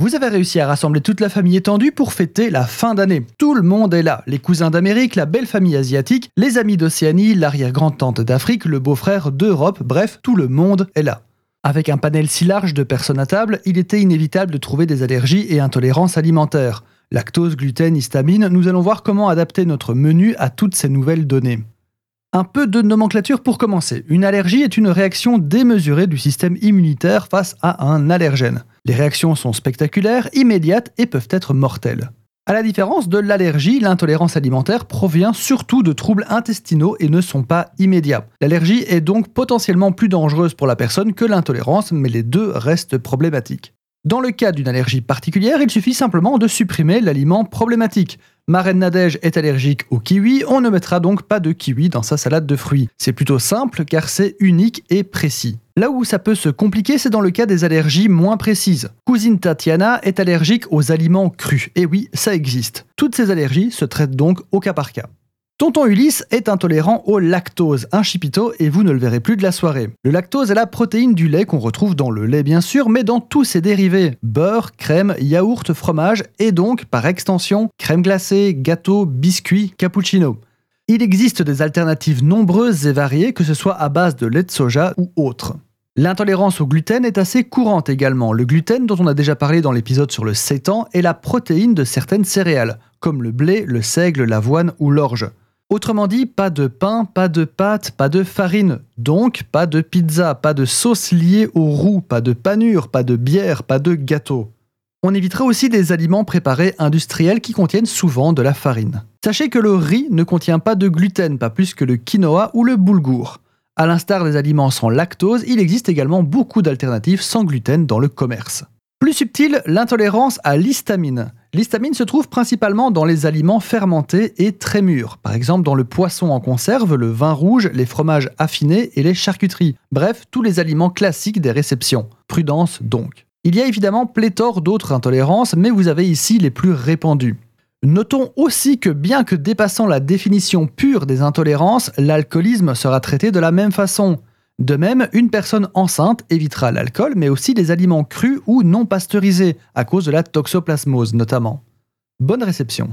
Vous avez réussi à rassembler toute la famille étendue pour fêter la fin d'année. Tout le monde est là. Les cousins d'Amérique, la belle famille asiatique, les amis d'Océanie, l'arrière-grand-tante d'Afrique, le beau-frère d'Europe, bref, tout le monde est là. Avec un panel si large de personnes à table, il était inévitable de trouver des allergies et intolérances alimentaires. Lactose, gluten, histamine, nous allons voir comment adapter notre menu à toutes ces nouvelles données. Un peu de nomenclature pour commencer. Une allergie est une réaction démesurée du système immunitaire face à un allergène. Les réactions sont spectaculaires, immédiates et peuvent être mortelles. À la différence de l'allergie, l'intolérance alimentaire provient surtout de troubles intestinaux et ne sont pas immédiats. L'allergie est donc potentiellement plus dangereuse pour la personne que l'intolérance, mais les deux restent problématiques. Dans le cas d'une allergie particulière, il suffit simplement de supprimer l'aliment problématique. Ma reine Nadège est allergique au kiwi, on ne mettra donc pas de kiwi dans sa salade de fruits. C'est plutôt simple car c'est unique et précis. Là où ça peut se compliquer, c'est dans le cas des allergies moins précises. Cousine Tatiana est allergique aux aliments crus. Et oui, ça existe. Toutes ces allergies se traitent donc au cas par cas. Tonton Ulysse est intolérant au lactose, un chipito, et vous ne le verrez plus de la soirée. Le lactose est la protéine du lait qu'on retrouve dans le lait bien sûr, mais dans tous ses dérivés. Beurre, crème, yaourt, fromage, et donc, par extension, crème glacée, gâteau, biscuit, cappuccino. Il existe des alternatives nombreuses et variées, que ce soit à base de lait de soja ou autre. L'intolérance au gluten est assez courante également. Le gluten, dont on a déjà parlé dans l'épisode sur le sétan, est la protéine de certaines céréales, comme le blé, le seigle, l'avoine ou l'orge. Autrement dit, pas de pain, pas de pâte, pas de farine, donc pas de pizza, pas de sauce liée au roux, pas de panure, pas de bière, pas de gâteau. On évitera aussi des aliments préparés industriels qui contiennent souvent de la farine. Sachez que le riz ne contient pas de gluten, pas plus que le quinoa ou le boulgour. À l'instar des aliments sans lactose, il existe également beaucoup d'alternatives sans gluten dans le commerce. Plus subtil, l'intolérance à l'histamine. L'histamine se trouve principalement dans les aliments fermentés et très mûrs, par exemple dans le poisson en conserve, le vin rouge, les fromages affinés et les charcuteries, bref, tous les aliments classiques des réceptions. Prudence donc. Il y a évidemment pléthore d'autres intolérances, mais vous avez ici les plus répandues. Notons aussi que bien que dépassant la définition pure des intolérances, l'alcoolisme sera traité de la même façon. De même, une personne enceinte évitera l'alcool, mais aussi les aliments crus ou non pasteurisés, à cause de la toxoplasmose notamment. Bonne réception.